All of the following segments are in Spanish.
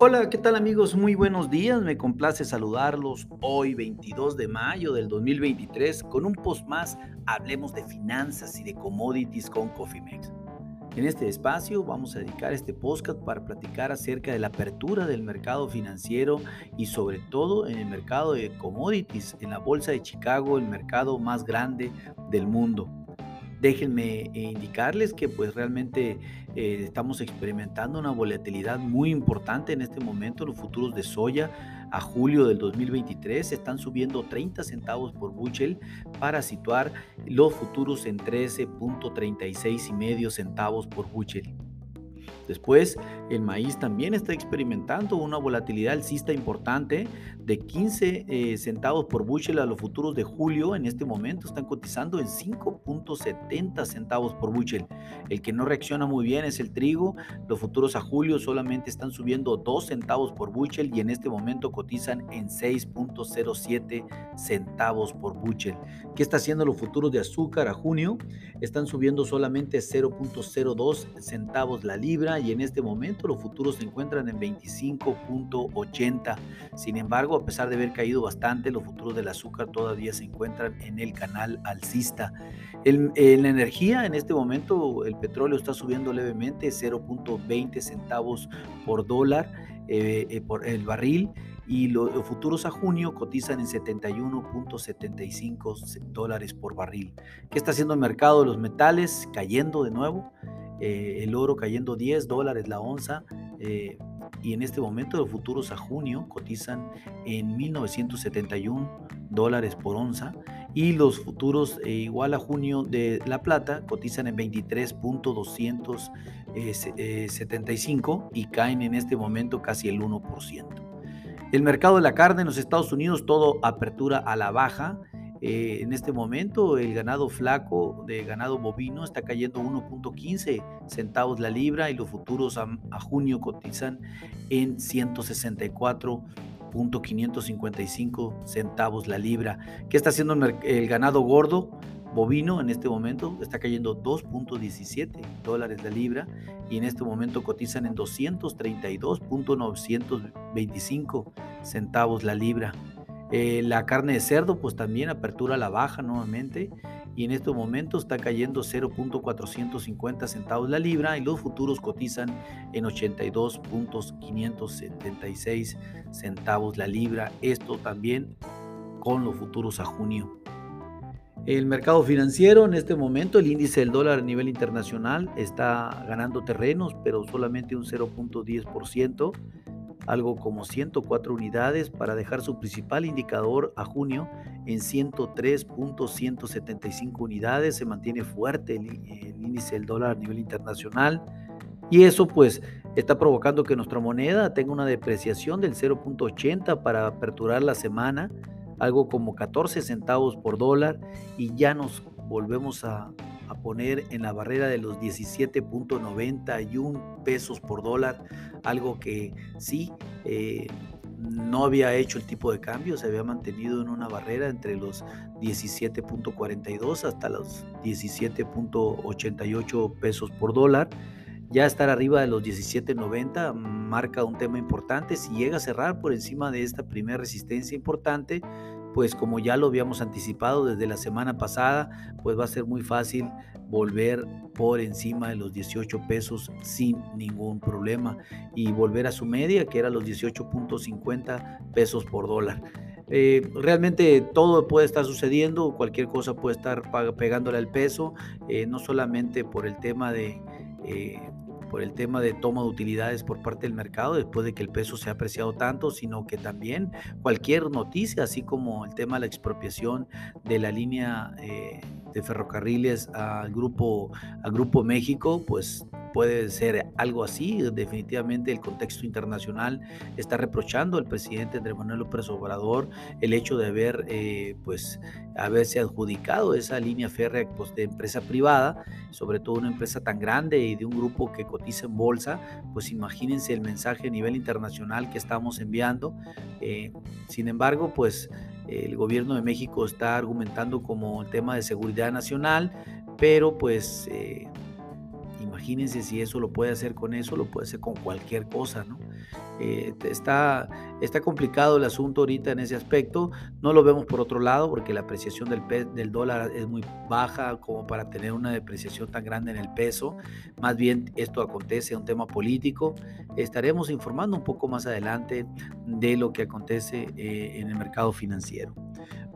Hola, ¿qué tal amigos? Muy buenos días, me complace saludarlos hoy 22 de mayo del 2023 con un post más, hablemos de finanzas y de commodities con Cofimex. En este espacio vamos a dedicar este podcast para platicar acerca de la apertura del mercado financiero y sobre todo en el mercado de commodities, en la Bolsa de Chicago, el mercado más grande del mundo. Déjenme indicarles que pues realmente eh, estamos experimentando una volatilidad muy importante en este momento. Los futuros de soya a julio del 2023 están subiendo 30 centavos por bushel para situar los futuros en 13.36 y medio centavos por bushel. Después, el maíz también está experimentando una volatilidad alcista importante de 15 eh, centavos por bushel a los futuros de julio. En este momento están cotizando en 5.70 centavos por bushel. El que no reacciona muy bien es el trigo. Los futuros a julio solamente están subiendo 2 centavos por bushel y en este momento cotizan en 6.07 centavos por bushel. ¿Qué está haciendo los futuros de azúcar a junio? Están subiendo solamente 0.02 centavos la libra y en este momento los futuros se encuentran en 25.80. Sin embargo, a pesar de haber caído bastante, los futuros del azúcar todavía se encuentran en el canal alcista. en la energía, en este momento, el petróleo está subiendo levemente 0.20 centavos por dólar eh, eh, por el barril y los futuros a junio cotizan en 71.75 dólares por barril. ¿Qué está haciendo el mercado de los metales? Cayendo de nuevo. Eh, el oro cayendo 10 dólares la onza eh, y en este momento los futuros a junio cotizan en 1971 dólares por onza y los futuros eh, igual a junio de la plata cotizan en 23.275 y caen en este momento casi el 1%. El mercado de la carne en los Estados Unidos todo apertura a la baja eh, en este momento el ganado flaco de ganado bovino está cayendo 1.15 centavos la libra y los futuros a, junio cotizan en 164.555 centavos la libra. ¿Qué está haciendo el, ganado gordo? Bovino en este momento está cayendo 2.17 dólares la libra y en este momento cotizan en 232.925 centavos la libra. Eh, la carne de cerdo, pues también apertura a la baja nuevamente y en estos momentos está cayendo 0.450 centavos la libra y los futuros cotizan en 82.576 centavos la libra. Esto también con los futuros a junio. El mercado financiero en este momento, el índice del dólar a nivel internacional está ganando terrenos, pero solamente un 0.10% algo como 104 unidades para dejar su principal indicador a junio en 103.175 unidades. Se mantiene fuerte el, índice del dólar a nivel internacional y eso pues está provocando que nuestra moneda tenga una depreciación del 0.80 para aperturar la semana, algo como 14 centavos por dólar y ya nos volvemos a, a poner en la barrera de los 17.91 pesos por dólar, algo que sí eh, no había hecho el tipo de cambio, se había mantenido en una barrera entre los 17.42 hasta los 17.88 pesos por dólar. Ya estar arriba de los 17.90 marca un tema importante. Si llega a cerrar por encima de esta primera resistencia importante, pues como ya lo habíamos anticipado desde la semana pasada, pues va a ser muy fácil volver por encima de los 18 pesos sin ningún problema y volver a su media que era los 18.50 pesos por dólar. Eh, realmente todo puede estar sucediendo, cualquier cosa puede estar pegándole al peso, eh, no solamente por el tema de eh, por el tema de toma de utilidades por parte del mercado después de que el peso se ha apreciado tanto, sino que también cualquier noticia, así como el tema de la expropiación de la línea eh, de ferrocarriles al grupo, al grupo México, pues puede ser algo así. Definitivamente el contexto internacional está reprochando al presidente Andrés Manuel López Obrador el hecho de haber, eh, pues, haberse adjudicado esa línea férrea pues, de empresa privada, sobre todo una empresa tan grande y de un grupo que cotiza en bolsa, pues imagínense el mensaje a nivel internacional que estamos enviando. Eh, sin embargo, pues el gobierno de México está argumentando como el tema de seguridad nacional, pero pues eh, imagínense si eso lo puede hacer con eso, lo puede hacer con cualquier cosa, ¿no? Eh, está, está complicado el asunto ahorita en ese aspecto. No lo vemos por otro lado porque la apreciación del, del dólar es muy baja como para tener una depreciación tan grande en el peso. Más bien esto acontece un tema político. Estaremos informando un poco más adelante de lo que acontece eh, en el mercado financiero.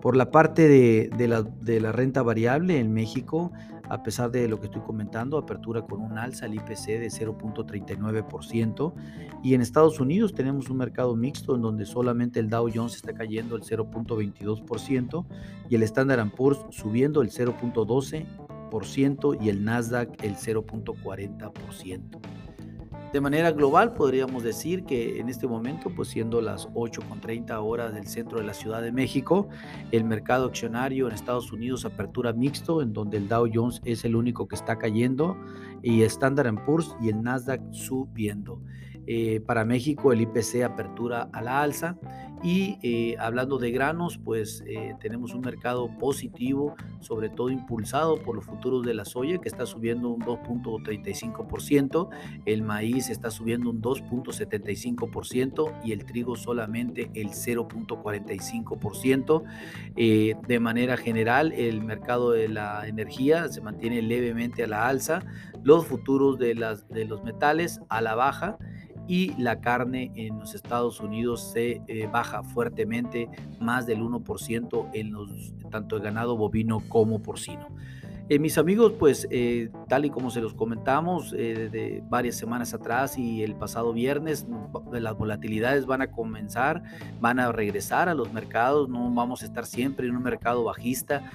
Por la parte de, la, de, la, renta variable en México, a pesar de lo que estoy comentando, apertura con un alza al IPC de 0.39%. Y en Estados Unidos tenemos un mercado mixto en donde solamente el Dow Jones está cayendo el 0.22% y el Standard Poor's subiendo el 0.12% y el Nasdaq el 0.40%. De manera global podríamos decir que en este momento, pues siendo las 8.30 horas del centro de la Ciudad de México, el mercado accionario en Estados Unidos apertura mixto, en donde el Dow Jones es el único que está cayendo y Standard Poor's y el Nasdaq subiendo. Eh, para México el IPC apertura a la alza y eh, hablando de granos, pues eh, tenemos un mercado positivo, sobre todo impulsado por los futuros de la soya que está subiendo un 2.35%, el maíz está subiendo un 2.75% y el trigo solamente el 0.45%. de manera general, el mercado de la energía se mantiene levemente a la alza, los futuros de, las, de los metales a la baja y la carne en los Estados Unidos se eh, baja fuertemente, más del 1% en los, tanto el ganado bovino como porcino. Eh, mis amigos, pues eh, tal y como se los comentamos de varias semanas atrás y el pasado viernes, las volatilidades van a comenzar, van a regresar a los mercados, no vamos a estar siempre en un mercado bajista,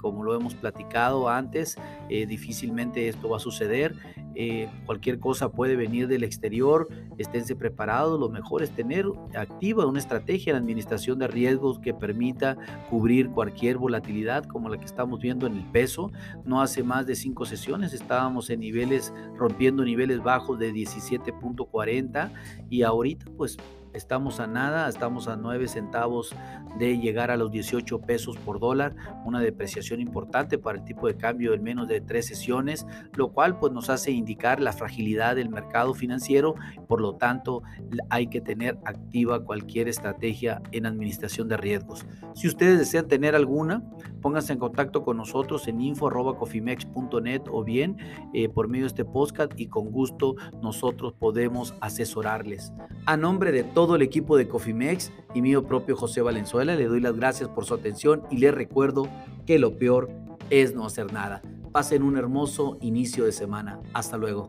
como lo hemos platicado antes, difícilmente esto va a suceder. Eh, cualquier cosa puede venir del exterior, esténse preparados, lo mejor es tener activa una estrategia en administración de riesgos que permita cubrir cualquier volatilidad como la que estamos viendo en el peso. No hace más de cinco sesiones estábamos en niveles, rompiendo niveles bajos de 17.40 y ahorita pues Estamos a nada, estamos a 9 centavos de llegar a los 18 pesos por dólar, una depreciación importante para el tipo de cambio en menos de tres sesiones, lo cual pues nos hace indicar la fragilidad del mercado financiero, por lo tanto hay que tener activa cualquier estrategia en administración de riesgos. Si ustedes desean tener alguna, pónganse en contacto con nosotros en info.cofimex.net o bien eh, por medio de este podcast y con gusto nosotros podemos asesorarles. A nombre de todos todo el equipo de Cofimex y mío propio José Valenzuela. Le doy las gracias por su atención y les recuerdo que lo peor es no hacer nada. Pasen un hermoso inicio de semana. Hasta luego.